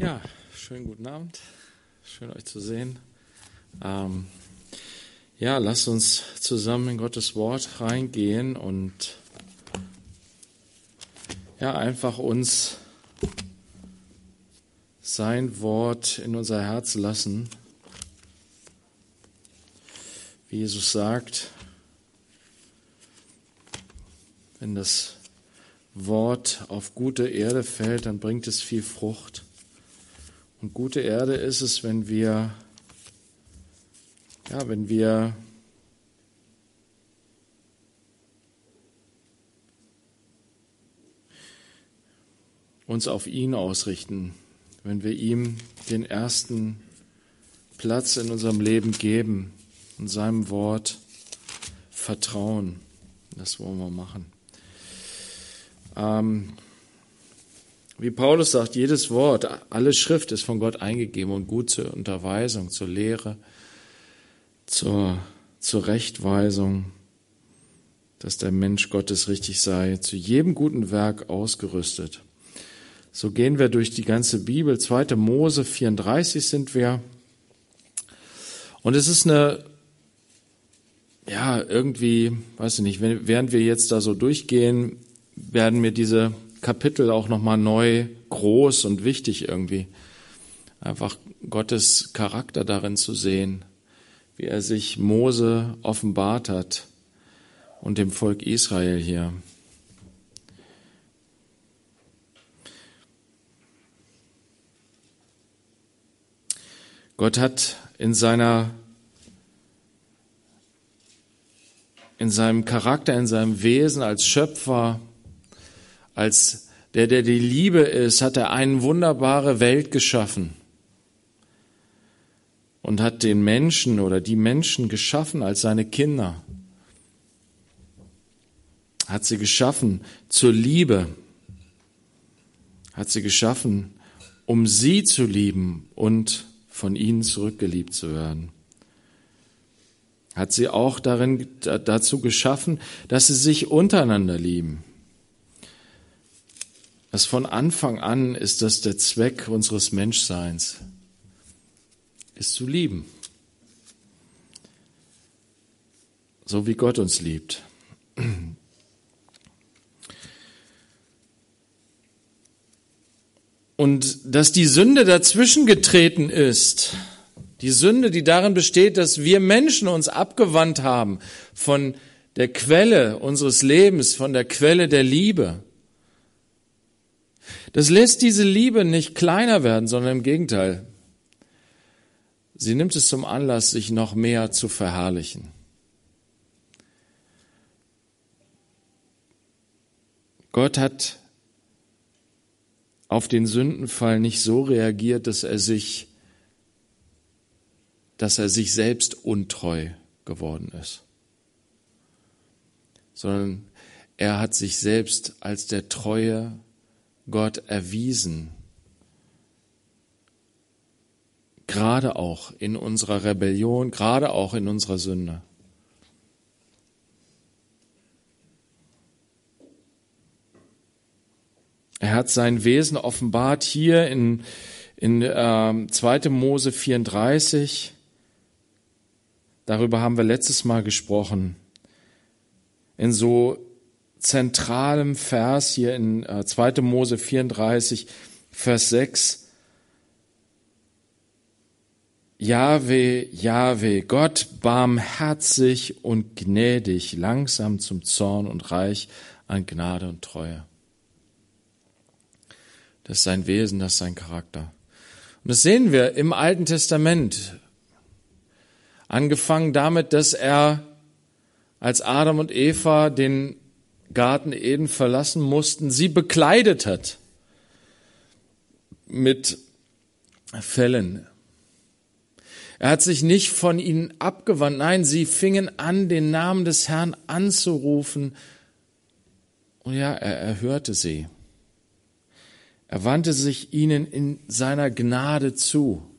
Ja, schönen guten Abend. Schön euch zu sehen. Ähm, ja, lasst uns zusammen in Gottes Wort reingehen und ja, einfach uns sein Wort in unser Herz lassen. Wie Jesus sagt, wenn das Wort auf gute Erde fällt, dann bringt es viel Frucht. Und gute Erde ist es, wenn wir, ja, wenn wir uns auf ihn ausrichten, wenn wir ihm den ersten Platz in unserem Leben geben und seinem Wort vertrauen. Das wollen wir machen. Ähm, wie Paulus sagt, jedes Wort, alle Schrift ist von Gott eingegeben und gut zur Unterweisung, zur Lehre, zur, zur Rechtweisung, dass der Mensch Gottes richtig sei, zu jedem guten Werk ausgerüstet. So gehen wir durch die ganze Bibel. 2. Mose 34 sind wir. Und es ist eine, ja, irgendwie, weiß ich nicht, während wir jetzt da so durchgehen, werden mir diese Kapitel auch nochmal neu groß und wichtig irgendwie. Einfach Gottes Charakter darin zu sehen, wie er sich Mose offenbart hat und dem Volk Israel hier. Gott hat in seiner in seinem Charakter, in seinem Wesen als Schöpfer als der, der die Liebe ist, hat er eine wunderbare Welt geschaffen und hat den Menschen oder die Menschen geschaffen als seine Kinder. Hat sie geschaffen zur Liebe. Hat sie geschaffen, um sie zu lieben und von ihnen zurückgeliebt zu werden. Hat sie auch darin, dazu geschaffen, dass sie sich untereinander lieben. Das von Anfang an ist das der Zweck unseres Menschseins, ist zu lieben. So wie Gott uns liebt. Und dass die Sünde dazwischen getreten ist, die Sünde, die darin besteht, dass wir Menschen uns abgewandt haben von der Quelle unseres Lebens, von der Quelle der Liebe, das lässt diese Liebe nicht kleiner werden, sondern im Gegenteil. Sie nimmt es zum Anlass, sich noch mehr zu verherrlichen. Gott hat auf den Sündenfall nicht so reagiert, dass er sich, dass er sich selbst untreu geworden ist, sondern er hat sich selbst als der treue Gott erwiesen. Gerade auch in unserer Rebellion, gerade auch in unserer Sünde. Er hat sein Wesen offenbart hier in, in äh, 2. Mose 34. Darüber haben wir letztes Mal gesprochen. In so zentralem Vers hier in 2. Äh, Mose 34, Vers 6. Jahwe, Jahwe, Gott barmherzig und gnädig, langsam zum Zorn und reich an Gnade und Treue. Das ist sein Wesen, das ist sein Charakter. Und das sehen wir im Alten Testament. Angefangen damit, dass er als Adam und Eva den Garten Eden verlassen mussten, sie bekleidet hat mit Fellen. Er hat sich nicht von ihnen abgewandt. Nein, sie fingen an, den Namen des Herrn anzurufen. Und ja, er erhörte sie. Er wandte sich ihnen in seiner Gnade zu.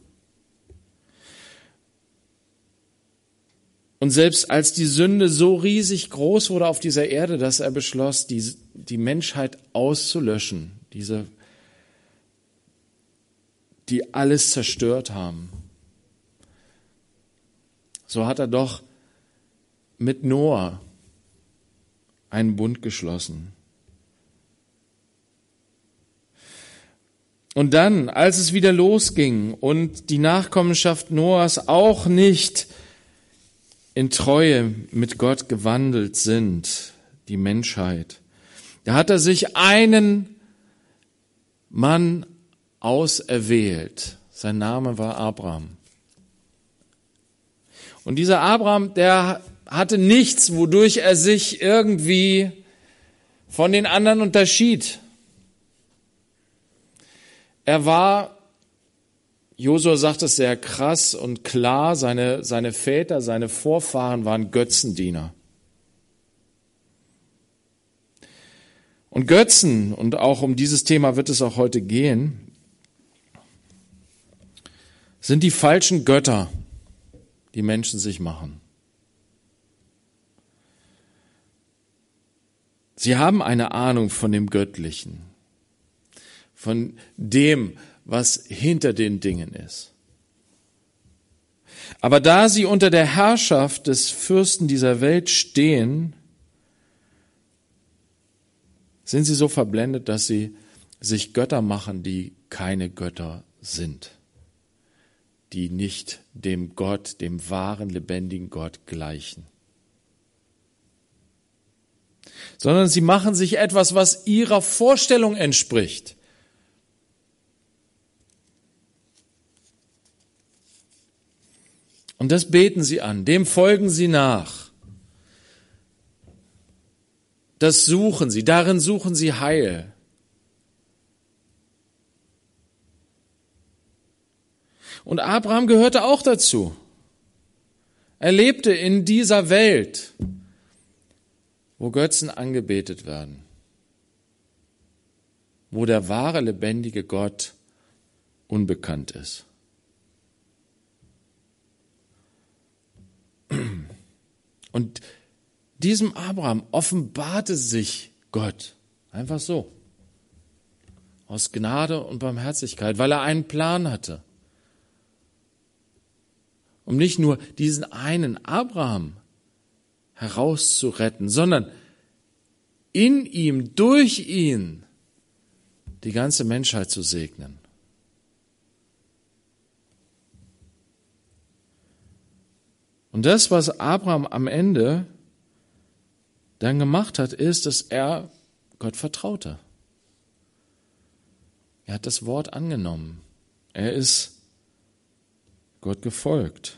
Und selbst als die Sünde so riesig groß wurde auf dieser Erde, dass er beschloss, die, die Menschheit auszulöschen, diese, die alles zerstört haben. So hat er doch mit Noah einen Bund geschlossen. Und dann, als es wieder losging und die Nachkommenschaft Noahs auch nicht in Treue mit Gott gewandelt sind, die Menschheit, da hat er sich einen Mann auserwählt. Sein Name war Abraham. Und dieser Abraham, der hatte nichts, wodurch er sich irgendwie von den anderen unterschied. Er war, Josua sagt es sehr krass und klar, seine, seine Väter, seine Vorfahren waren Götzendiener. Und Götzen, und auch um dieses Thema wird es auch heute gehen, sind die falschen Götter, die Menschen sich machen. Sie haben eine Ahnung von dem Göttlichen von dem, was hinter den Dingen ist. Aber da sie unter der Herrschaft des Fürsten dieser Welt stehen, sind sie so verblendet, dass sie sich Götter machen, die keine Götter sind, die nicht dem Gott, dem wahren, lebendigen Gott gleichen. Sondern sie machen sich etwas, was ihrer Vorstellung entspricht. Und das beten sie an, dem folgen sie nach. Das suchen sie, darin suchen sie Heil. Und Abraham gehörte auch dazu. Er lebte in dieser Welt, wo Götzen angebetet werden, wo der wahre, lebendige Gott unbekannt ist. Und diesem Abraham offenbarte sich Gott. Einfach so. Aus Gnade und Barmherzigkeit, weil er einen Plan hatte. Um nicht nur diesen einen Abraham herauszuretten, sondern in ihm, durch ihn, die ganze Menschheit zu segnen. Und das, was Abraham am Ende dann gemacht hat, ist, dass er Gott vertraute. Er hat das Wort angenommen. Er ist Gott gefolgt.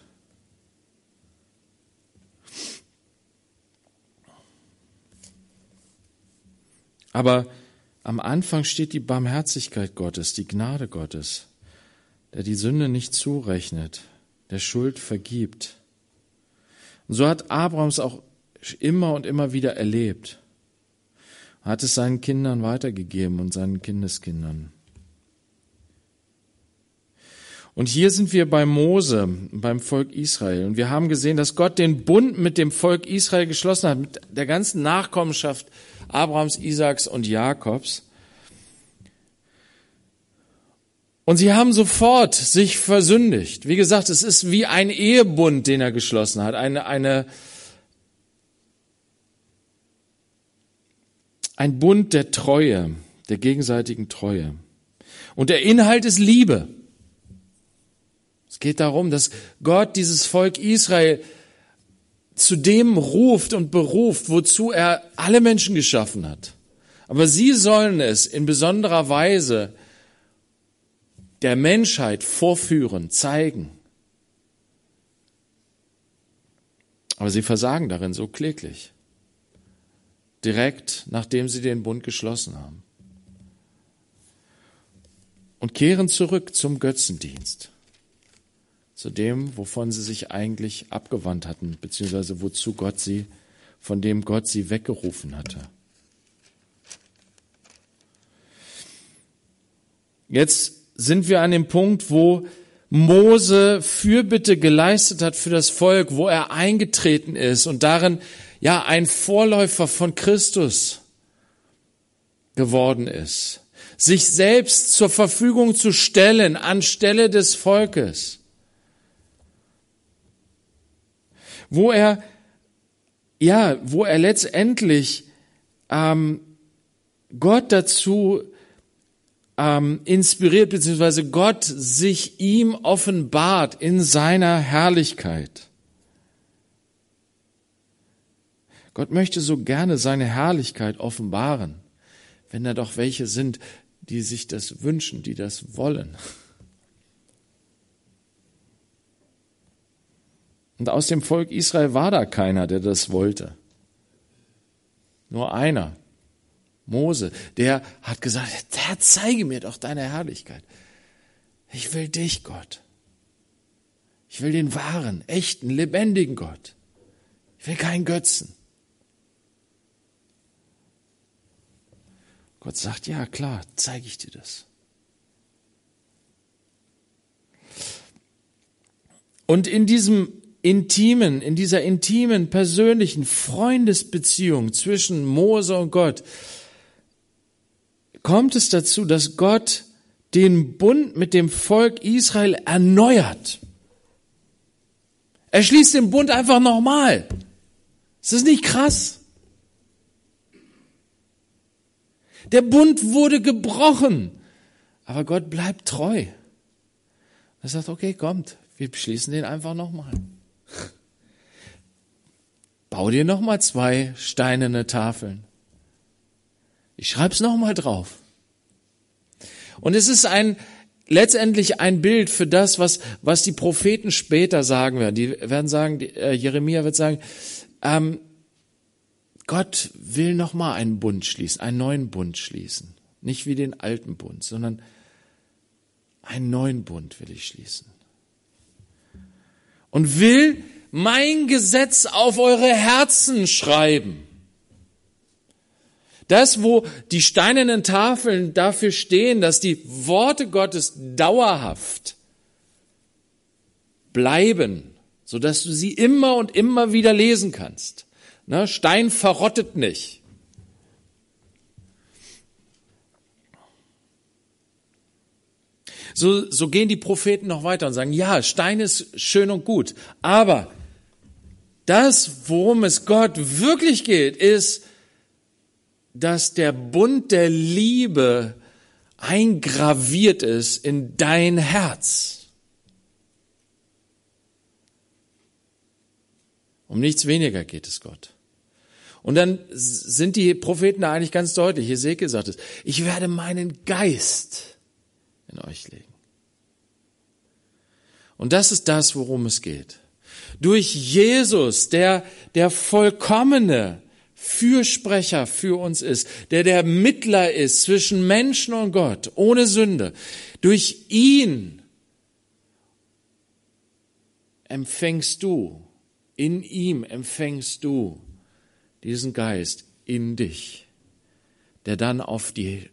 Aber am Anfang steht die Barmherzigkeit Gottes, die Gnade Gottes, der die Sünde nicht zurechnet, der Schuld vergibt. Und so hat Abrahams auch immer und immer wieder erlebt. Er hat es seinen Kindern weitergegeben und seinen Kindeskindern. Und hier sind wir bei Mose, beim Volk Israel. Und wir haben gesehen, dass Gott den Bund mit dem Volk Israel geschlossen hat, mit der ganzen Nachkommenschaft Abrahams, Isaaks und Jakobs. Und sie haben sofort sich versündigt. Wie gesagt, es ist wie ein Ehebund, den er geschlossen hat, eine, eine, ein Bund der Treue, der gegenseitigen Treue. Und der Inhalt ist Liebe. Es geht darum, dass Gott dieses Volk Israel zu dem ruft und beruft, wozu er alle Menschen geschaffen hat. Aber sie sollen es in besonderer Weise der Menschheit vorführen, zeigen. Aber sie versagen darin so kläglich. Direkt nachdem sie den Bund geschlossen haben. Und kehren zurück zum Götzendienst. Zu dem, wovon sie sich eigentlich abgewandt hatten, beziehungsweise wozu Gott sie, von dem Gott sie weggerufen hatte. Jetzt sind wir an dem Punkt, wo Mose Fürbitte geleistet hat für das Volk, wo er eingetreten ist und darin ja ein Vorläufer von Christus geworden ist. sich selbst zur Verfügung zu stellen anstelle des Volkes, wo er ja, wo er letztendlich ähm, Gott dazu ähm, inspiriert, beziehungsweise Gott sich ihm offenbart in seiner Herrlichkeit. Gott möchte so gerne seine Herrlichkeit offenbaren, wenn da doch welche sind, die sich das wünschen, die das wollen. Und aus dem Volk Israel war da keiner, der das wollte. Nur einer, Mose, der hat gesagt, Herr, zeige mir doch deine Herrlichkeit. Ich will dich, Gott. Ich will den wahren, echten, lebendigen Gott. Ich will keinen Götzen. Gott sagt, ja klar, zeige ich dir das. Und in diesem intimen, in dieser intimen, persönlichen Freundesbeziehung zwischen Mose und Gott kommt es dazu, dass Gott den Bund mit dem Volk Israel erneuert. Er schließt den Bund einfach nochmal. Ist das nicht krass? Der Bund wurde gebrochen, aber Gott bleibt treu. Er sagt, okay, kommt, wir schließen den einfach nochmal. Bau dir nochmal zwei steinerne Tafeln. Ich schreib's nochmal drauf. Und es ist ein, letztendlich ein Bild für das, was, was die Propheten später sagen werden. Die werden sagen, die, äh, Jeremia wird sagen, ähm, Gott will nochmal einen Bund schließen, einen neuen Bund schließen. Nicht wie den alten Bund, sondern einen neuen Bund will ich schließen. Und will mein Gesetz auf eure Herzen schreiben. Das, wo die steinernen Tafeln dafür stehen, dass die Worte Gottes dauerhaft bleiben, so dass du sie immer und immer wieder lesen kannst. Ne? Stein verrottet nicht. So, so gehen die Propheten noch weiter und sagen, ja, Stein ist schön und gut, aber das, worum es Gott wirklich geht, ist, dass der Bund der Liebe eingraviert ist in dein Herz. Um nichts weniger geht es Gott. Und dann sind die Propheten da eigentlich ganz deutlich. Hesekiel sagt es, ich werde meinen Geist in euch legen. Und das ist das, worum es geht. Durch Jesus, der der vollkommene Fürsprecher für uns ist, der der Mittler ist zwischen Menschen und Gott, ohne Sünde. Durch ihn empfängst du, in ihm empfängst du diesen Geist in dich, der dann auf die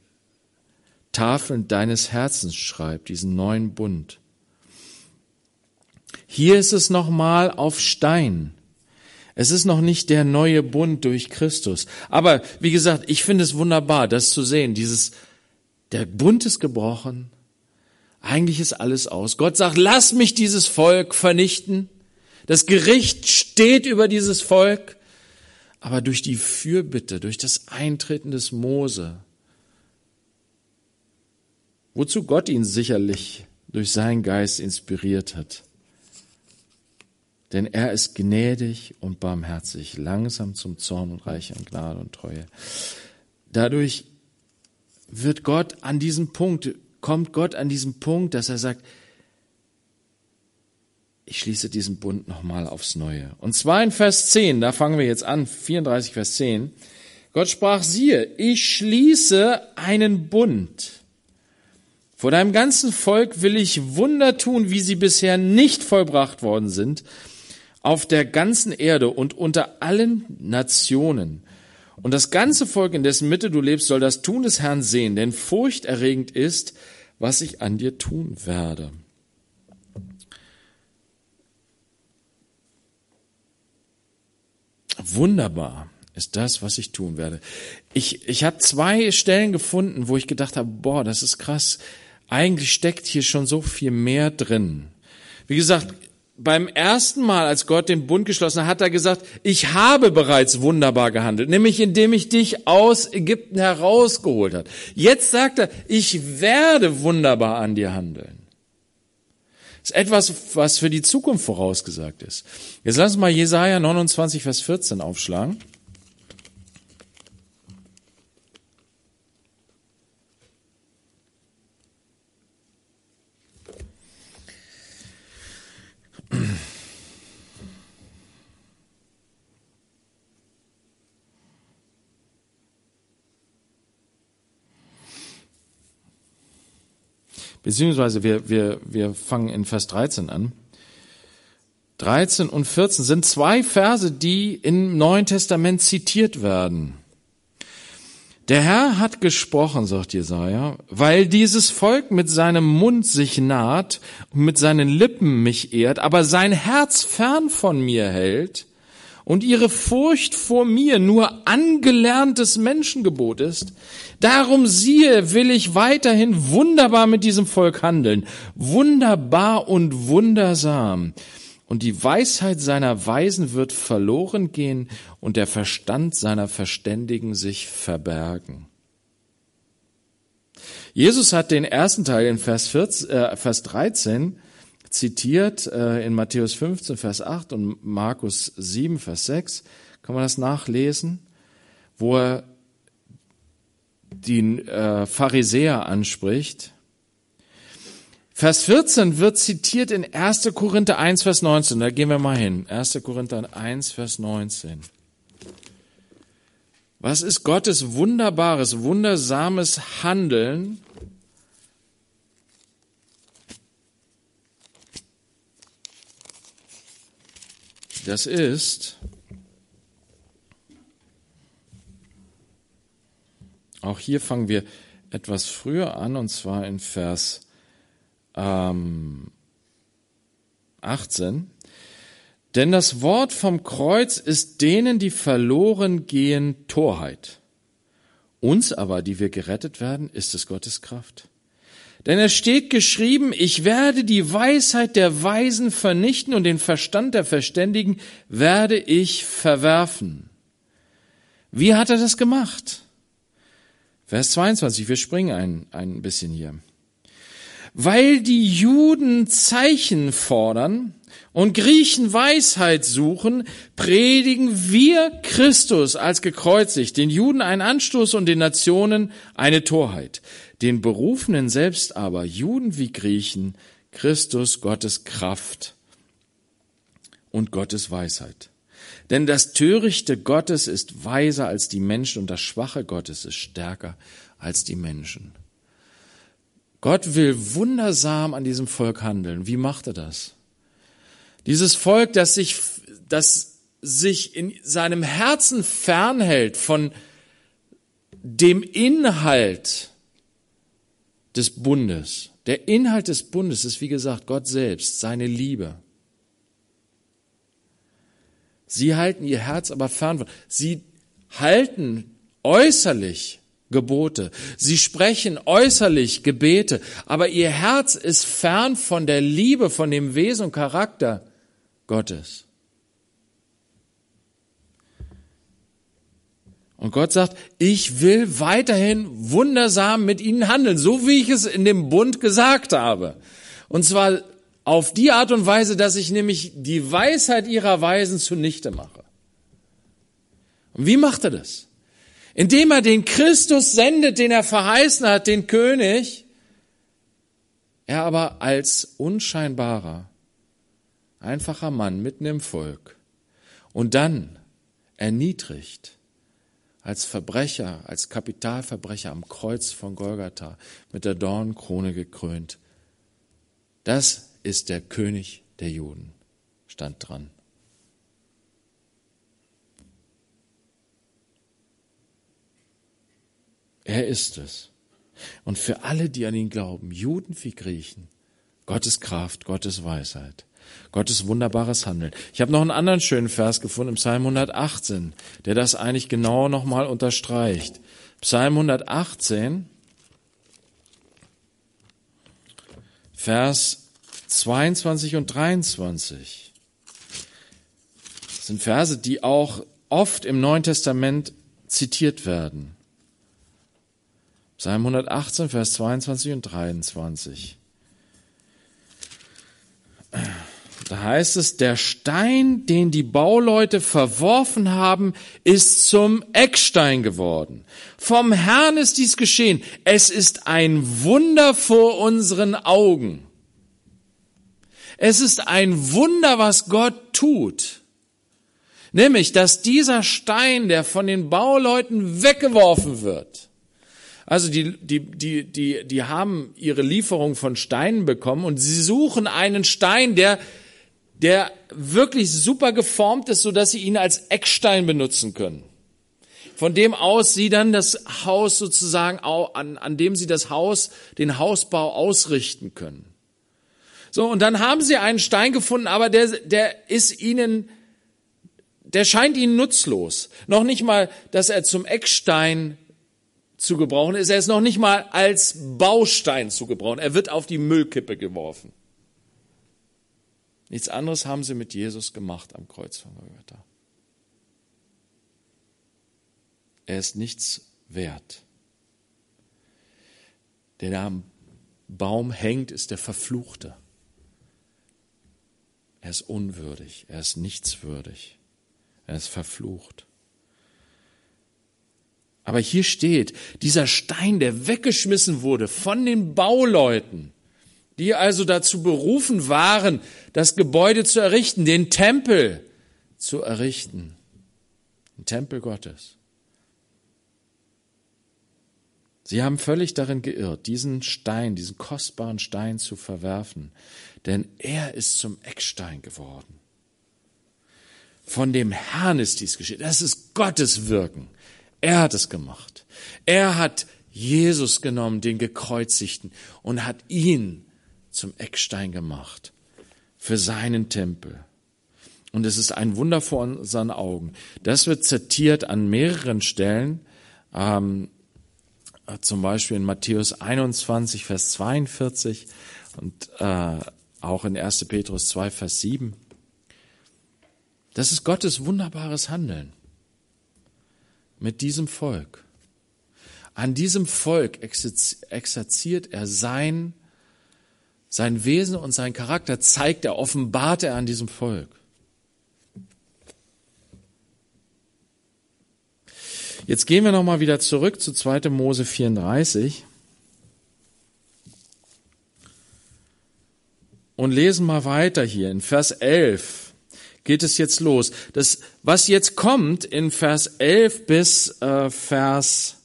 Tafeln deines Herzens schreibt, diesen neuen Bund. Hier ist es nochmal auf Stein. Es ist noch nicht der neue Bund durch Christus. Aber wie gesagt, ich finde es wunderbar, das zu sehen. Dieses, der Bund ist gebrochen. Eigentlich ist alles aus. Gott sagt, lass mich dieses Volk vernichten. Das Gericht steht über dieses Volk. Aber durch die Fürbitte, durch das Eintreten des Mose, wozu Gott ihn sicherlich durch seinen Geist inspiriert hat. Denn er ist gnädig und barmherzig, langsam zum Zorn und reich an Gnade und Treue. Dadurch wird Gott an diesem Punkt, kommt Gott an diesem Punkt, dass er sagt, ich schließe diesen Bund nochmal aufs Neue. Und zwar in Vers 10, da fangen wir jetzt an, 34 Vers 10. Gott sprach, siehe, ich schließe einen Bund. Vor deinem ganzen Volk will ich Wunder tun, wie sie bisher nicht vollbracht worden sind, auf der ganzen Erde und unter allen Nationen. Und das ganze Volk, in dessen Mitte du lebst, soll das Tun des Herrn sehen, denn furchterregend ist, was ich an dir tun werde. Wunderbar ist das, was ich tun werde. Ich, ich habe zwei Stellen gefunden, wo ich gedacht habe, boah, das ist krass. Eigentlich steckt hier schon so viel mehr drin. Wie gesagt, beim ersten Mal, als Gott den Bund geschlossen hat, hat er gesagt, ich habe bereits wunderbar gehandelt, nämlich indem ich dich aus Ägypten herausgeholt hat. Jetzt sagt er, ich werde wunderbar an dir handeln. Das ist etwas, was für die Zukunft vorausgesagt ist. Jetzt lass uns mal Jesaja 29, Vers 14 aufschlagen. Beziehungsweise wir, wir, wir fangen in Vers 13 an. 13 und 14 sind zwei Verse, die im Neuen Testament zitiert werden. Der Herr hat gesprochen, sagt Jesaja, weil dieses Volk mit seinem Mund sich naht und mit seinen Lippen mich ehrt, aber sein Herz fern von mir hält und ihre Furcht vor mir nur angelerntes Menschengebot ist, darum siehe, will ich weiterhin wunderbar mit diesem Volk handeln, wunderbar und wundersam. Und die Weisheit seiner Weisen wird verloren gehen und der Verstand seiner Verständigen sich verbergen. Jesus hat den ersten Teil in Vers, 14, äh, Vers 13 zitiert äh, in Matthäus 15, Vers 8 und Markus 7, Vers 6. Kann man das nachlesen? Wo er die äh, Pharisäer anspricht. Vers 14 wird zitiert in 1. Korinther 1, Vers 19. Da gehen wir mal hin. 1. Korinther 1, Vers 19. Was ist Gottes wunderbares, wundersames Handeln Das ist auch hier fangen wir etwas früher an, und zwar in Vers ähm, 18. Denn das Wort vom Kreuz ist denen, die verloren gehen, Torheit. Uns aber, die wir gerettet werden, ist es Gottes Kraft. Denn es steht geschrieben, ich werde die Weisheit der Weisen vernichten und den Verstand der Verständigen werde ich verwerfen. Wie hat er das gemacht? Vers 22, wir springen ein, ein bisschen hier. Weil die Juden Zeichen fordern und Griechen Weisheit suchen, predigen wir Christus als gekreuzigt, den Juden einen Anstoß und den Nationen eine Torheit den Berufenen selbst aber, Juden wie Griechen, Christus Gottes Kraft und Gottes Weisheit. Denn das Törichte Gottes ist weiser als die Menschen und das Schwache Gottes ist stärker als die Menschen. Gott will wundersam an diesem Volk handeln. Wie macht er das? Dieses Volk, das sich, das sich in seinem Herzen fernhält von dem Inhalt des Bundes. Der Inhalt des Bundes ist, wie gesagt, Gott selbst, seine Liebe. Sie halten ihr Herz aber fern von. Sie halten äußerlich Gebote. Sie sprechen äußerlich Gebete, aber ihr Herz ist fern von der Liebe, von dem Wesen und Charakter Gottes. Und Gott sagt, ich will weiterhin wundersam mit ihnen handeln, so wie ich es in dem Bund gesagt habe. Und zwar auf die Art und Weise, dass ich nämlich die Weisheit ihrer Weisen zunichte mache. Und wie macht er das? Indem er den Christus sendet, den er verheißen hat, den König, er aber als unscheinbarer, einfacher Mann mitten im Volk und dann erniedrigt als Verbrecher, als Kapitalverbrecher am Kreuz von Golgatha mit der Dornkrone gekrönt. Das ist der König der Juden, stand dran. Er ist es. Und für alle, die an ihn glauben, Juden wie Griechen, Gottes Kraft, Gottes Weisheit. Gottes wunderbares Handeln. Ich habe noch einen anderen schönen Vers gefunden im Psalm 118, der das eigentlich genau nochmal unterstreicht. Psalm 118, Vers 22 und 23. Das sind Verse, die auch oft im Neuen Testament zitiert werden. Psalm 118, Vers 22 und 23. Da heißt es, der Stein, den die Bauleute verworfen haben, ist zum Eckstein geworden. Vom Herrn ist dies geschehen. Es ist ein Wunder vor unseren Augen. Es ist ein Wunder, was Gott tut. Nämlich, dass dieser Stein, der von den Bauleuten weggeworfen wird, also die, die, die, die, die haben ihre Lieferung von Steinen bekommen und sie suchen einen Stein, der, der wirklich super geformt ist, so dass sie ihn als Eckstein benutzen können. Von dem aus sie dann das Haus sozusagen, an, an dem sie das Haus, den Hausbau ausrichten können. So, und dann haben sie einen Stein gefunden, aber der, der ist ihnen, der scheint ihnen nutzlos. Noch nicht mal, dass er zum Eckstein zu gebrauchen ist. Er ist noch nicht mal als Baustein zu gebrauchen. Er wird auf die Müllkippe geworfen. Nichts anderes haben sie mit Jesus gemacht am Kreuz von Golgatha. Er ist nichts wert. Der da am Baum hängt, ist der Verfluchte. Er ist unwürdig, er ist nichtswürdig, er ist verflucht. Aber hier steht, dieser Stein, der weggeschmissen wurde von den Bauleuten, die also dazu berufen waren, das Gebäude zu errichten, den Tempel zu errichten, den Tempel Gottes. Sie haben völlig darin geirrt, diesen Stein, diesen kostbaren Stein zu verwerfen, denn er ist zum Eckstein geworden. Von dem Herrn ist dies geschehen. Das ist Gottes Wirken. Er hat es gemacht. Er hat Jesus genommen, den gekreuzigten, und hat ihn zum Eckstein gemacht für seinen Tempel. Und es ist ein Wunder vor unseren Augen. Das wird zitiert an mehreren Stellen, ähm, zum Beispiel in Matthäus 21, Vers 42 und äh, auch in 1. Petrus 2, Vers 7. Das ist Gottes wunderbares Handeln mit diesem Volk. An diesem Volk exerziert er sein, sein Wesen und sein Charakter, zeigt er, offenbart er an diesem Volk. Jetzt gehen wir nochmal wieder zurück zu 2. Mose 34 und lesen mal weiter hier in Vers 11 geht es jetzt los. Das, was jetzt kommt in Vers 11 bis äh, Vers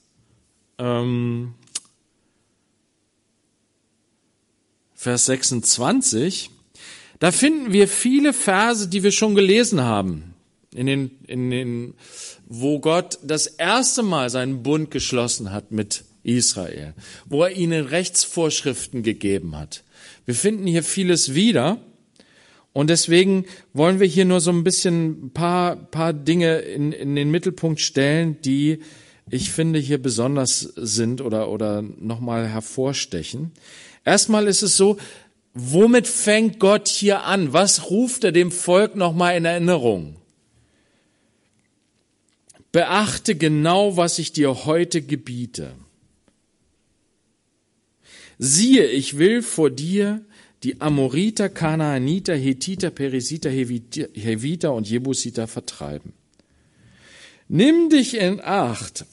ähm, Vers 26, da finden wir viele Verse, die wir schon gelesen haben, in den, in den, wo Gott das erste Mal seinen Bund geschlossen hat mit Israel, wo er ihnen Rechtsvorschriften gegeben hat. Wir finden hier vieles wieder. Und deswegen wollen wir hier nur so ein bisschen ein paar, paar Dinge in, in den Mittelpunkt stellen, die ich finde hier besonders sind oder, oder nochmal hervorstechen. Erstmal ist es so, womit fängt Gott hier an? Was ruft er dem Volk nochmal in Erinnerung? Beachte genau, was ich dir heute gebiete. Siehe, ich will vor dir die Amoriter, Kanaaniter, Hethiter, Perisiter, Heviter und Jebusiter vertreiben. Nimm dich in Acht,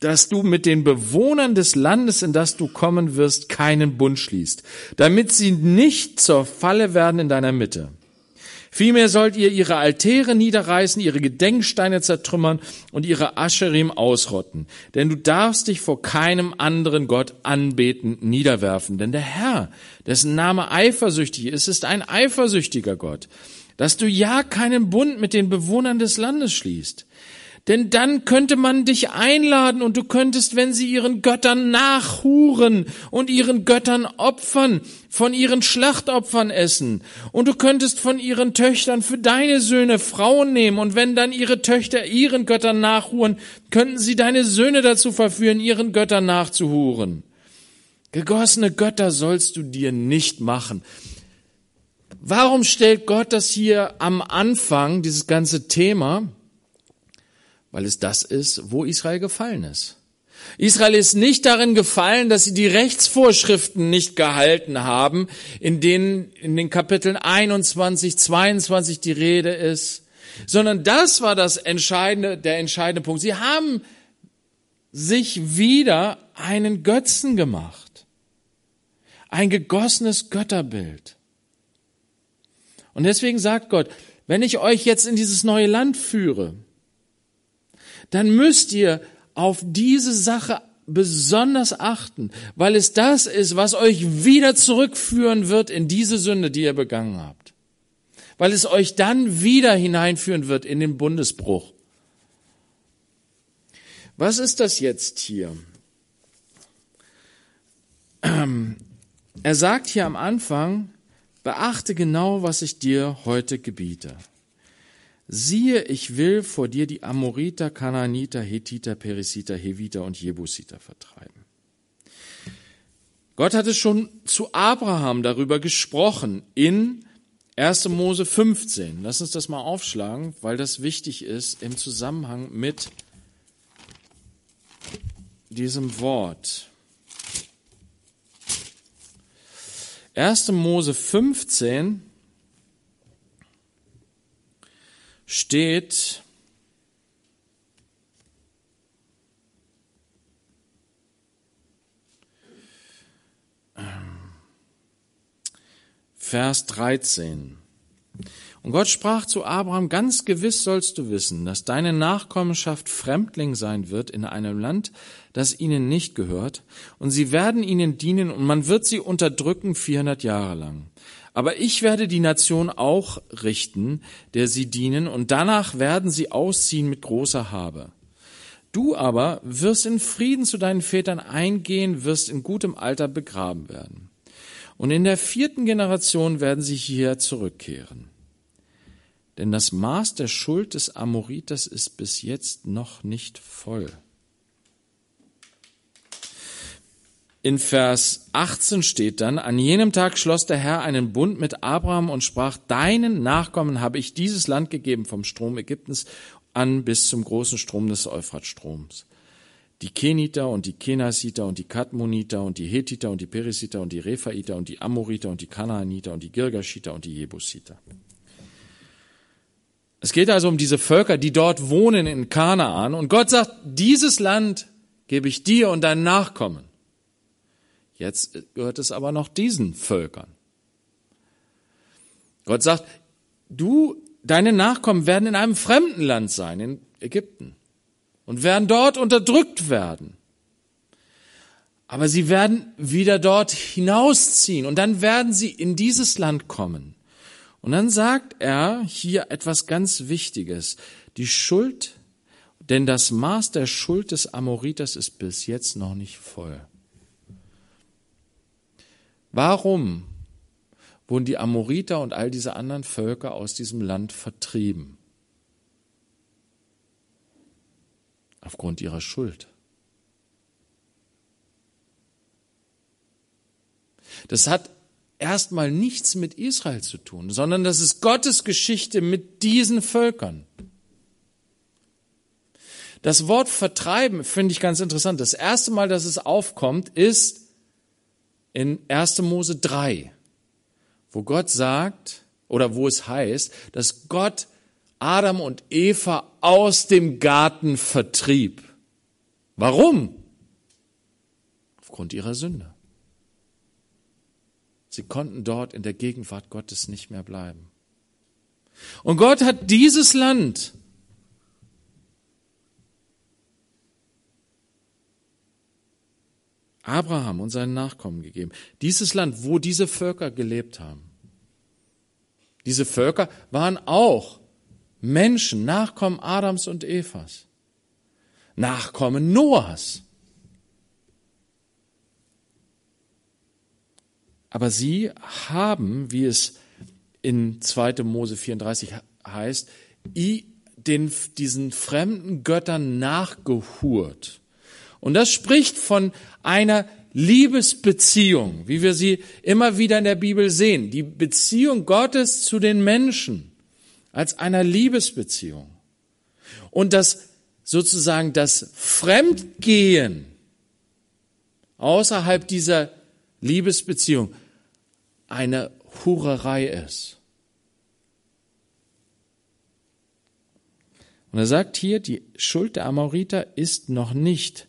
dass du mit den Bewohnern des Landes, in das du kommen wirst, keinen Bund schließt, damit sie nicht zur Falle werden in deiner Mitte. Vielmehr sollt ihr ihre Altäre niederreißen, ihre Gedenksteine zertrümmern und ihre Ascherim ausrotten. Denn du darfst dich vor keinem anderen Gott anbeten, niederwerfen. Denn der Herr, dessen Name eifersüchtig ist, ist ein eifersüchtiger Gott. Dass du ja keinen Bund mit den Bewohnern des Landes schließt. Denn dann könnte man dich einladen und du könntest, wenn sie ihren Göttern nachhuren und ihren Göttern opfern, von ihren Schlachtopfern essen. Und du könntest von ihren Töchtern für deine Söhne Frauen nehmen. Und wenn dann ihre Töchter ihren Göttern nachhuren, könnten sie deine Söhne dazu verführen, ihren Göttern nachzuhuren. Gegossene Götter sollst du dir nicht machen. Warum stellt Gott das hier am Anfang, dieses ganze Thema? Weil es das ist, wo Israel gefallen ist. Israel ist nicht darin gefallen, dass sie die Rechtsvorschriften nicht gehalten haben, in denen in den Kapiteln 21, 22 die Rede ist, sondern das war das entscheidende, der entscheidende Punkt. Sie haben sich wieder einen Götzen gemacht. Ein gegossenes Götterbild. Und deswegen sagt Gott, wenn ich euch jetzt in dieses neue Land führe, dann müsst ihr auf diese Sache besonders achten, weil es das ist, was euch wieder zurückführen wird in diese Sünde, die ihr begangen habt. Weil es euch dann wieder hineinführen wird in den Bundesbruch. Was ist das jetzt hier? Er sagt hier am Anfang, Beachte genau, was ich dir heute gebiete. Siehe, ich will vor dir die Amoriter, Kananiter, Hethiter, Perisiter, Heviter und Jebusiter vertreiben. Gott hatte schon zu Abraham darüber gesprochen in 1. Mose 15. Lass uns das mal aufschlagen, weil das wichtig ist im Zusammenhang mit diesem Wort. 1. Mose 15 steht, Vers 13. Und Gott sprach zu Abraham, ganz gewiss sollst du wissen, dass deine Nachkommenschaft Fremdling sein wird in einem Land, das ihnen nicht gehört, und sie werden ihnen dienen, und man wird sie unterdrücken 400 Jahre lang. Aber ich werde die Nation auch richten, der sie dienen, und danach werden sie ausziehen mit großer Habe. Du aber wirst in Frieden zu deinen Vätern eingehen, wirst in gutem Alter begraben werden. Und in der vierten Generation werden sie hier zurückkehren. Denn das Maß der Schuld des Amoriters ist bis jetzt noch nicht voll. In Vers 18 steht dann, an jenem Tag schloss der Herr einen Bund mit Abraham und sprach, deinen Nachkommen habe ich dieses Land gegeben vom Strom Ägyptens an bis zum großen Strom des Euphratstroms. Die Keniter und die Kenasiter und die Kadmoniter und die Hethiter und die Perisiter und die Rephaiter und die Amoriter und die Kanaaniter und die Girgashiter und die Jebusiter. Es geht also um diese Völker, die dort wohnen in Kanaan. Und Gott sagt, dieses Land gebe ich dir und deinen Nachkommen. Jetzt gehört es aber noch diesen Völkern. Gott sagt, du, deine Nachkommen werden in einem fremden Land sein, in Ägypten, und werden dort unterdrückt werden. Aber sie werden wieder dort hinausziehen und dann werden sie in dieses Land kommen. Und dann sagt er hier etwas ganz Wichtiges. Die Schuld, denn das Maß der Schuld des Amoriters ist bis jetzt noch nicht voll. Warum wurden die Amoriter und all diese anderen Völker aus diesem Land vertrieben? Aufgrund ihrer Schuld. Das hat erstmal nichts mit Israel zu tun, sondern das ist Gottes Geschichte mit diesen Völkern. Das Wort vertreiben finde ich ganz interessant. Das erste Mal, dass es aufkommt, ist in 1. Mose 3, wo Gott sagt, oder wo es heißt, dass Gott Adam und Eva aus dem Garten vertrieb. Warum? Aufgrund ihrer Sünde. Sie konnten dort in der Gegenwart Gottes nicht mehr bleiben. Und Gott hat dieses Land Abraham und seinen Nachkommen gegeben. Dieses Land, wo diese Völker gelebt haben. Diese Völker waren auch Menschen, Nachkommen Adams und Evas. Nachkommen Noahs. Aber sie haben, wie es in 2. Mose 34 heißt, diesen fremden Göttern nachgehurt. Und das spricht von einer Liebesbeziehung, wie wir sie immer wieder in der Bibel sehen. Die Beziehung Gottes zu den Menschen als einer Liebesbeziehung. Und das sozusagen das Fremdgehen außerhalb dieser Liebesbeziehung eine Hurerei ist. Und er sagt hier, die Schuld der Amoriter ist noch nicht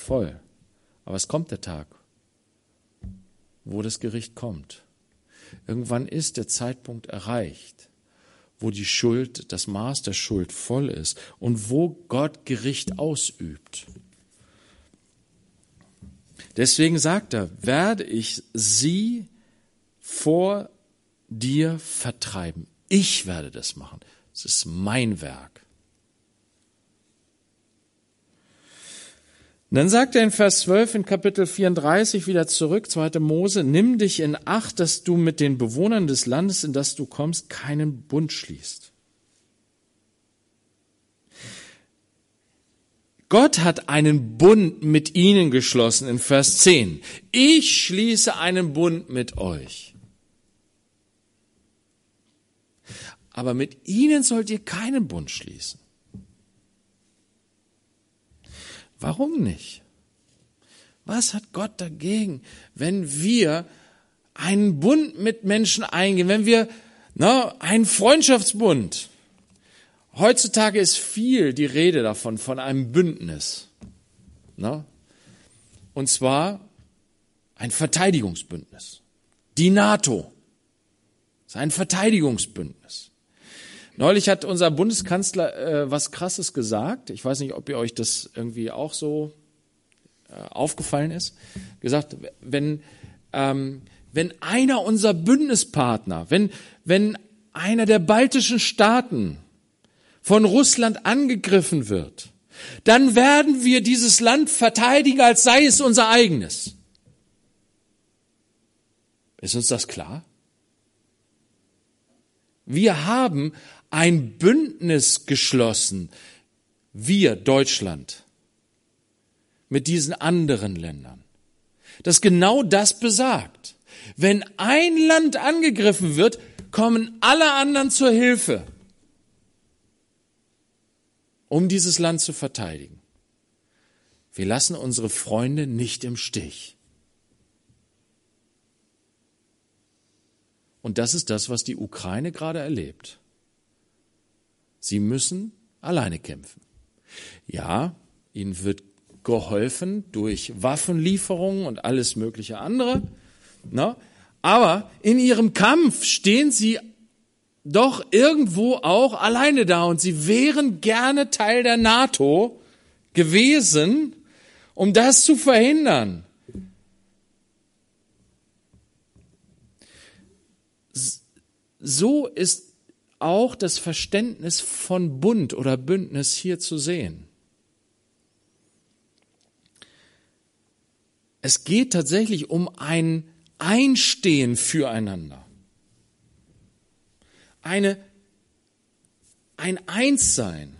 voll. Aber es kommt der Tag, wo das Gericht kommt. Irgendwann ist der Zeitpunkt erreicht, wo die Schuld, das Maß der Schuld voll ist und wo Gott Gericht ausübt. Deswegen sagt er, werde ich sie vor dir vertreiben. Ich werde das machen. Es ist mein Werk. Und dann sagt er in Vers 12 in Kapitel 34 wieder zurück, 2. Mose, nimm dich in Acht, dass du mit den Bewohnern des Landes, in das du kommst, keinen Bund schließt. Gott hat einen Bund mit ihnen geschlossen in Vers 10. Ich schließe einen Bund mit euch. Aber mit ihnen sollt ihr keinen Bund schließen. Warum nicht? Was hat Gott dagegen, wenn wir einen Bund mit Menschen eingehen, wenn wir ne, einen Freundschaftsbund, Heutzutage ist viel die Rede davon, von einem Bündnis. Ne? Und zwar ein Verteidigungsbündnis. Die NATO ist ein Verteidigungsbündnis. Neulich hat unser Bundeskanzler äh, was Krasses gesagt. Ich weiß nicht, ob ihr euch das irgendwie auch so äh, aufgefallen ist. Gesagt, wenn, ähm, wenn einer unserer Bündnispartner, wenn, wenn einer der baltischen Staaten von Russland angegriffen wird, dann werden wir dieses Land verteidigen, als sei es unser eigenes. Ist uns das klar? Wir haben ein Bündnis geschlossen, wir Deutschland, mit diesen anderen Ländern, das genau das besagt. Wenn ein Land angegriffen wird, kommen alle anderen zur Hilfe um dieses Land zu verteidigen. Wir lassen unsere Freunde nicht im Stich. Und das ist das, was die Ukraine gerade erlebt. Sie müssen alleine kämpfen. Ja, ihnen wird geholfen durch Waffenlieferungen und alles mögliche andere. Ne? Aber in ihrem Kampf stehen sie doch irgendwo auch alleine da und sie wären gerne Teil der NATO gewesen, um das zu verhindern. So ist auch das Verständnis von Bund oder Bündnis hier zu sehen. Es geht tatsächlich um ein Einstehen füreinander eine, ein Einssein.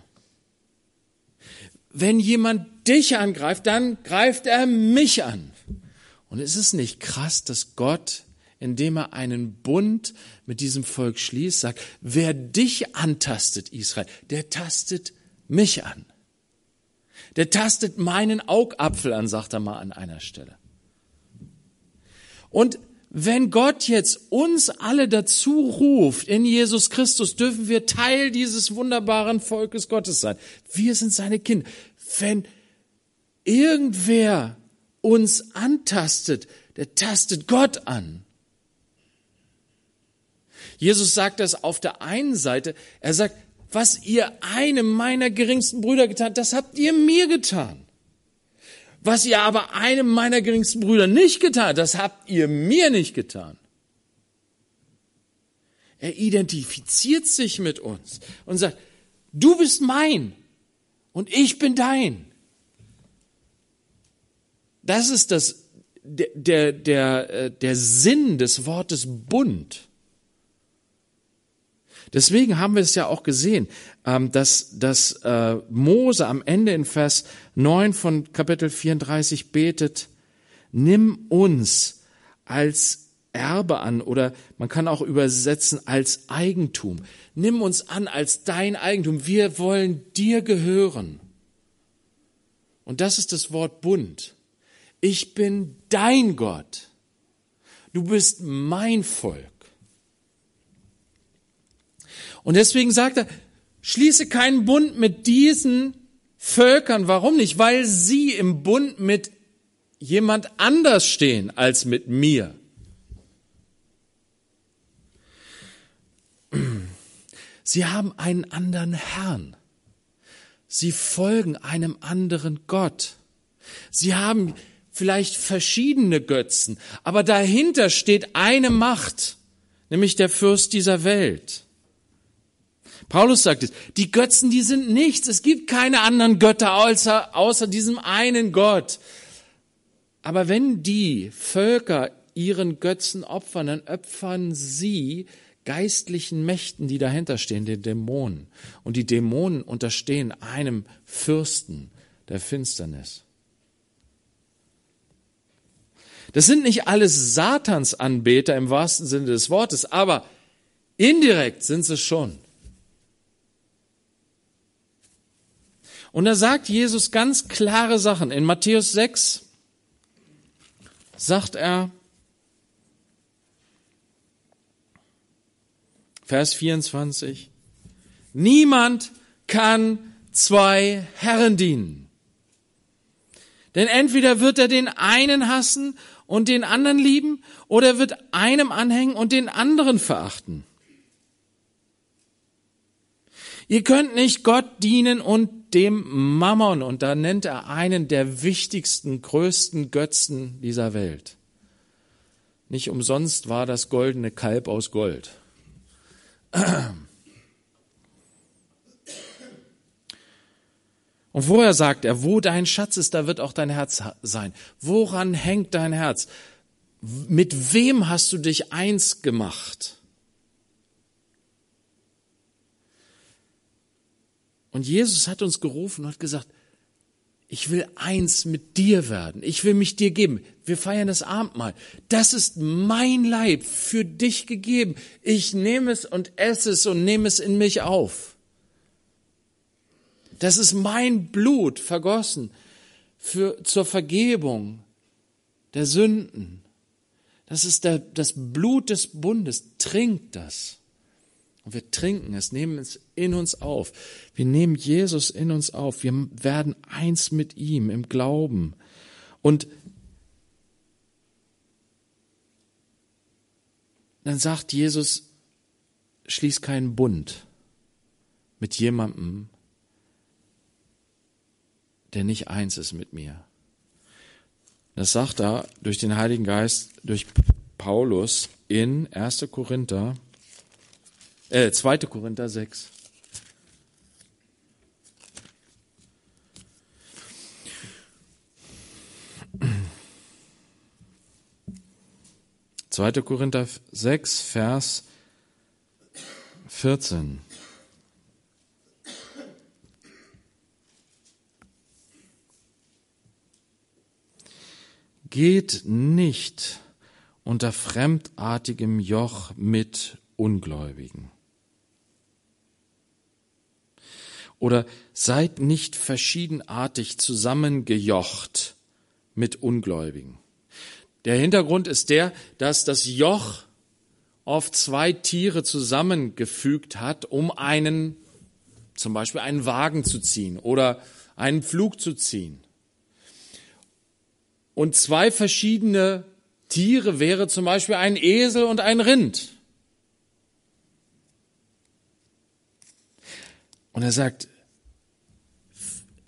Wenn jemand dich angreift, dann greift er mich an. Und ist es nicht krass, dass Gott, indem er einen Bund mit diesem Volk schließt, sagt, wer dich antastet, Israel, der tastet mich an. Der tastet meinen Augapfel an, sagt er mal an einer Stelle. Und wenn Gott jetzt uns alle dazu ruft, in Jesus Christus, dürfen wir Teil dieses wunderbaren Volkes Gottes sein. Wir sind seine Kinder. Wenn irgendwer uns antastet, der tastet Gott an. Jesus sagt das auf der einen Seite. Er sagt, was ihr einem meiner geringsten Brüder getan, das habt ihr mir getan. Was ihr aber einem meiner geringsten Brüder nicht getan, das habt ihr mir nicht getan. Er identifiziert sich mit uns und sagt, du bist mein und ich bin dein. Das ist das, der, der, der, äh, der Sinn des Wortes Bund. Deswegen haben wir es ja auch gesehen, ähm, dass, dass äh, Mose am Ende in Vers 9 von Kapitel 34 betet, nimm uns als Erbe an oder man kann auch übersetzen als Eigentum. Nimm uns an als dein Eigentum. Wir wollen dir gehören. Und das ist das Wort Bund. Ich bin dein Gott. Du bist mein Volk. Und deswegen sagt er, schließe keinen Bund mit diesen Völkern. Warum nicht? Weil sie im Bund mit jemand anders stehen als mit mir. Sie haben einen anderen Herrn. Sie folgen einem anderen Gott. Sie haben vielleicht verschiedene Götzen, aber dahinter steht eine Macht, nämlich der Fürst dieser Welt. Paulus sagt es, die Götzen, die sind nichts. Es gibt keine anderen Götter außer, außer diesem einen Gott. Aber wenn die Völker ihren Götzen opfern, dann opfern sie geistlichen Mächten, die dahinter stehen, den Dämonen. Und die Dämonen unterstehen einem Fürsten der Finsternis. Das sind nicht alles Satansanbeter im wahrsten Sinne des Wortes, aber indirekt sind sie schon. Und da sagt Jesus ganz klare Sachen. In Matthäus 6 sagt er, Vers 24, niemand kann zwei Herren dienen. Denn entweder wird er den einen hassen und den anderen lieben, oder er wird einem anhängen und den anderen verachten. Ihr könnt nicht Gott dienen und dem Mammon, und da nennt er einen der wichtigsten, größten Götzen dieser Welt. Nicht umsonst war das goldene Kalb aus Gold. Und vorher sagt er, wo dein Schatz ist, da wird auch dein Herz sein. Woran hängt dein Herz? Mit wem hast du dich eins gemacht? Und Jesus hat uns gerufen und hat gesagt, ich will eins mit dir werden. Ich will mich dir geben. Wir feiern das Abendmahl. Das ist mein Leib für dich gegeben. Ich nehme es und esse es und nehme es in mich auf. Das ist mein Blut vergossen für, zur Vergebung der Sünden. Das ist der, das Blut des Bundes. Trinkt das. Und wir trinken es, nehmen es in uns auf. Wir nehmen Jesus in uns auf. Wir werden eins mit ihm im Glauben. Und dann sagt Jesus, schließ keinen Bund mit jemandem, der nicht eins ist mit mir. Das sagt er durch den Heiligen Geist, durch Paulus in 1. Korinther äh, 2. Korinther 6. Zweite Korinther 6, Vers 14. Geht nicht unter fremdartigem Joch mit Ungläubigen. Oder seid nicht verschiedenartig zusammengejocht mit Ungläubigen. Der Hintergrund ist der, dass das Joch oft zwei Tiere zusammengefügt hat, um einen, zum Beispiel einen Wagen zu ziehen oder einen Flug zu ziehen. Und zwei verschiedene Tiere wäre zum Beispiel ein Esel und ein Rind. Und er sagt,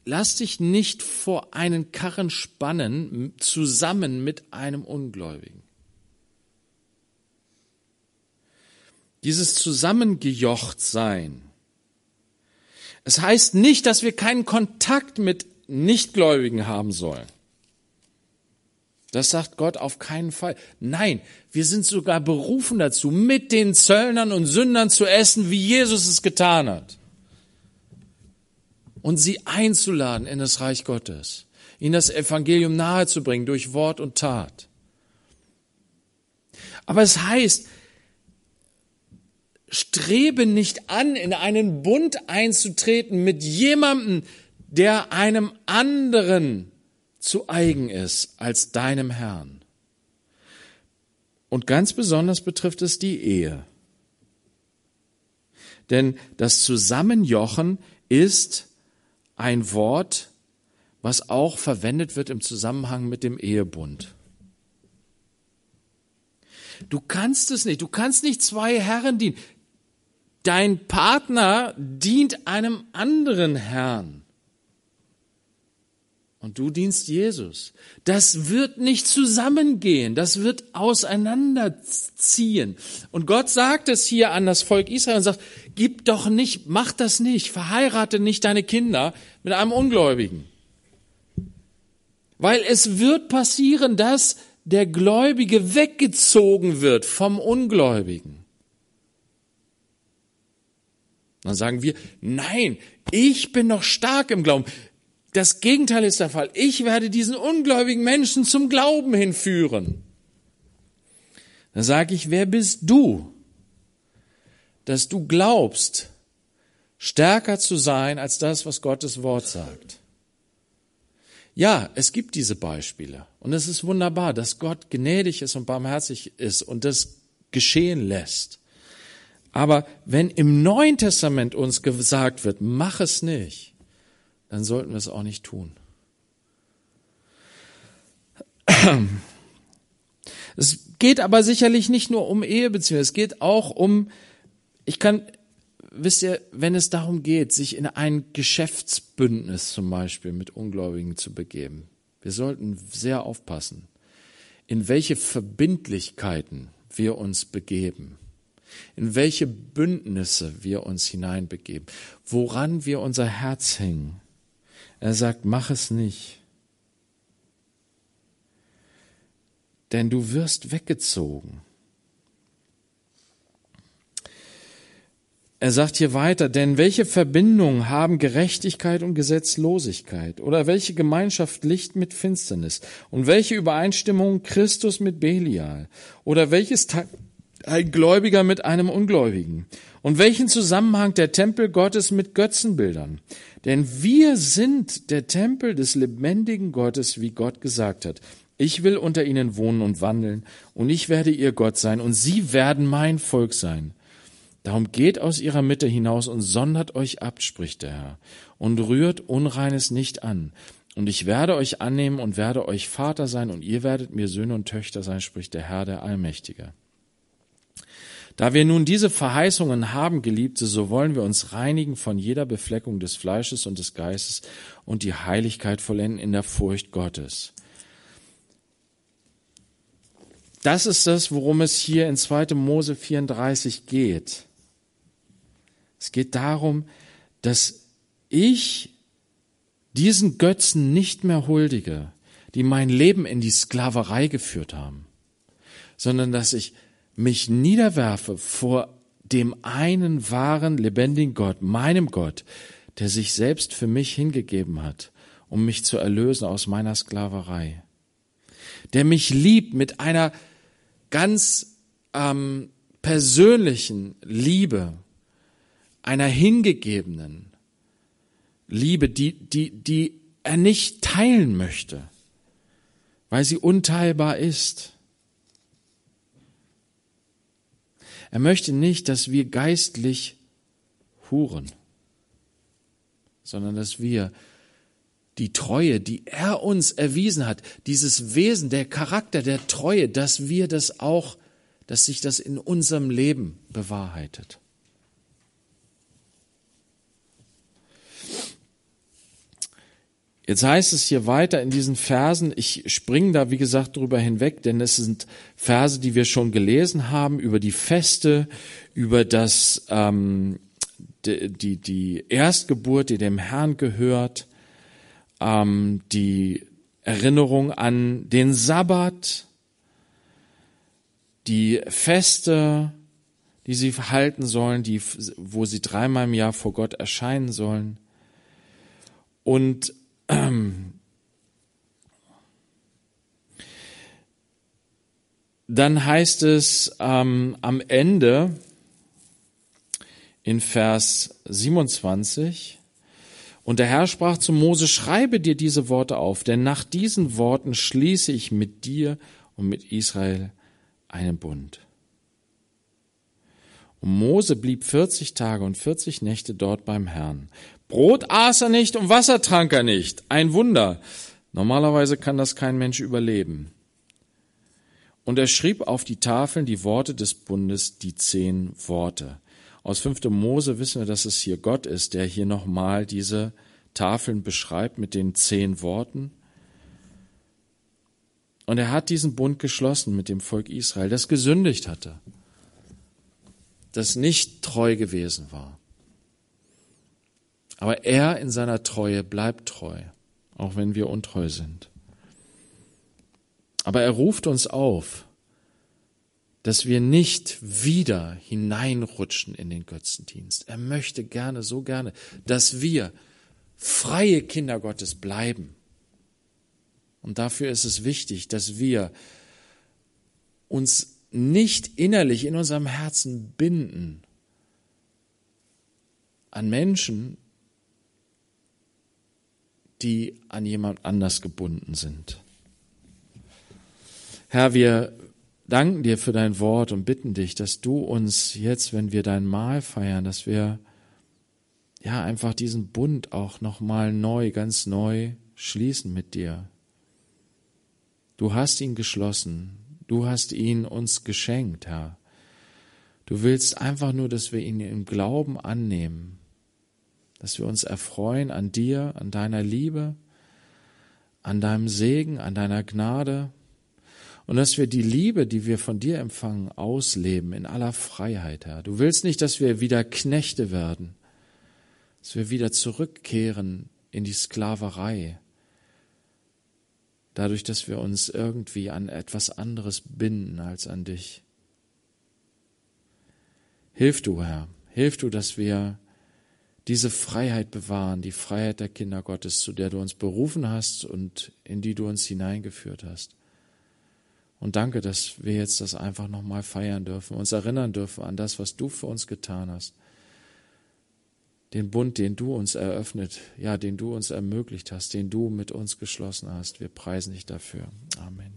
lass dich nicht vor einen Karren spannen, zusammen mit einem Ungläubigen. Dieses Zusammengejocht sein, Es heißt nicht, dass wir keinen Kontakt mit Nichtgläubigen haben sollen. Das sagt Gott auf keinen Fall. Nein, wir sind sogar berufen dazu, mit den Zöllnern und Sündern zu essen, wie Jesus es getan hat. Und sie einzuladen in das Reich Gottes, ihnen das Evangelium nahezubringen durch Wort und Tat. Aber es heißt, strebe nicht an, in einen Bund einzutreten mit jemandem, der einem anderen zu eigen ist als deinem Herrn. Und ganz besonders betrifft es die Ehe. Denn das Zusammenjochen ist ein Wort, was auch verwendet wird im Zusammenhang mit dem Ehebund. Du kannst es nicht. Du kannst nicht zwei Herren dienen. Dein Partner dient einem anderen Herrn und du dienst Jesus. Das wird nicht zusammengehen, das wird auseinanderziehen. Und Gott sagt es hier an das Volk Israel und sagt, gib doch nicht, mach das nicht, verheirate nicht deine Kinder mit einem Ungläubigen. Weil es wird passieren, dass der Gläubige weggezogen wird vom Ungläubigen. Dann sagen wir, nein, ich bin noch stark im Glauben. Das Gegenteil ist der Fall. Ich werde diesen ungläubigen Menschen zum Glauben hinführen. Dann sage ich, wer bist du, dass du glaubst, stärker zu sein als das, was Gottes Wort sagt? Ja, es gibt diese Beispiele. Und es ist wunderbar, dass Gott gnädig ist und barmherzig ist und das geschehen lässt. Aber wenn im Neuen Testament uns gesagt wird, mach es nicht, dann sollten wir es auch nicht tun. Es geht aber sicherlich nicht nur um Ehebeziehungen, es geht auch um, ich kann, wisst ihr, wenn es darum geht, sich in ein Geschäftsbündnis zum Beispiel mit Ungläubigen zu begeben, wir sollten sehr aufpassen, in welche Verbindlichkeiten wir uns begeben, in welche Bündnisse wir uns hineinbegeben, woran wir unser Herz hängen. Er sagt, mach es nicht. Denn du wirst weggezogen. Er sagt hier weiter, denn welche Verbindung haben Gerechtigkeit und Gesetzlosigkeit? Oder welche Gemeinschaft Licht mit Finsternis? Und welche Übereinstimmung Christus mit Belial? Oder welches ein Gläubiger mit einem Ungläubigen? Und welchen Zusammenhang der Tempel Gottes mit Götzenbildern? Denn wir sind der Tempel des lebendigen Gottes, wie Gott gesagt hat. Ich will unter ihnen wohnen und wandeln, und ich werde ihr Gott sein, und sie werden mein Volk sein. Darum geht aus ihrer Mitte hinaus und sondert euch ab, spricht der Herr, und rührt Unreines nicht an. Und ich werde euch annehmen und werde euch Vater sein, und ihr werdet mir Söhne und Töchter sein, spricht der Herr, der Allmächtige. Da wir nun diese Verheißungen haben, Geliebte, so wollen wir uns reinigen von jeder Befleckung des Fleisches und des Geistes und die Heiligkeit vollenden in der Furcht Gottes. Das ist das, worum es hier in 2. Mose 34 geht. Es geht darum, dass ich diesen Götzen nicht mehr huldige, die mein Leben in die Sklaverei geführt haben, sondern dass ich mich niederwerfe vor dem einen wahren, lebendigen Gott, meinem Gott, der sich selbst für mich hingegeben hat, um mich zu erlösen aus meiner Sklaverei, der mich liebt mit einer ganz ähm, persönlichen Liebe, einer hingegebenen Liebe, die, die, die er nicht teilen möchte, weil sie unteilbar ist. Er möchte nicht, dass wir geistlich huren, sondern dass wir die Treue, die er uns erwiesen hat, dieses Wesen, der Charakter der Treue, dass wir das auch, dass sich das in unserem Leben bewahrheitet. Jetzt heißt es hier weiter in diesen Versen, ich springe da wie gesagt drüber hinweg, denn es sind Verse, die wir schon gelesen haben, über die Feste, über das, ähm, die, die, die Erstgeburt, die dem Herrn gehört, ähm, die Erinnerung an den Sabbat, die Feste, die sie halten sollen, die, wo sie dreimal im Jahr vor Gott erscheinen sollen. Und dann heißt es ähm, am Ende in Vers 27, und der Herr sprach zu Mose, schreibe dir diese Worte auf, denn nach diesen Worten schließe ich mit dir und mit Israel einen Bund. Und Mose blieb 40 Tage und 40 Nächte dort beim Herrn. Brot aß er nicht und Wasser trank er nicht. Ein Wunder. Normalerweise kann das kein Mensch überleben. Und er schrieb auf die Tafeln die Worte des Bundes, die zehn Worte. Aus 5. Mose wissen wir, dass es hier Gott ist, der hier nochmal diese Tafeln beschreibt mit den zehn Worten. Und er hat diesen Bund geschlossen mit dem Volk Israel, das gesündigt hatte, das nicht treu gewesen war. Aber er in seiner Treue bleibt treu, auch wenn wir untreu sind. Aber er ruft uns auf, dass wir nicht wieder hineinrutschen in den Götzendienst. Er möchte gerne, so gerne, dass wir freie Kinder Gottes bleiben. Und dafür ist es wichtig, dass wir uns nicht innerlich in unserem Herzen binden an Menschen, die an jemand anders gebunden sind. Herr, wir danken dir für dein Wort und bitten dich, dass du uns jetzt, wenn wir dein Mahl feiern, dass wir ja einfach diesen Bund auch noch mal neu, ganz neu schließen mit dir. Du hast ihn geschlossen. Du hast ihn uns geschenkt, Herr. Du willst einfach nur, dass wir ihn im Glauben annehmen, dass wir uns erfreuen an dir, an deiner Liebe, an deinem Segen, an deiner Gnade und dass wir die Liebe, die wir von dir empfangen, ausleben in aller Freiheit, Herr. Du willst nicht, dass wir wieder Knechte werden, dass wir wieder zurückkehren in die Sklaverei, dadurch, dass wir uns irgendwie an etwas anderes binden als an dich. Hilf du, Herr, hilf du, dass wir diese Freiheit bewahren, die Freiheit der Kinder Gottes, zu der du uns berufen hast und in die du uns hineingeführt hast. Und danke, dass wir jetzt das einfach nochmal feiern dürfen, uns erinnern dürfen an das, was du für uns getan hast. Den Bund, den du uns eröffnet, ja, den du uns ermöglicht hast, den du mit uns geschlossen hast. Wir preisen dich dafür. Amen.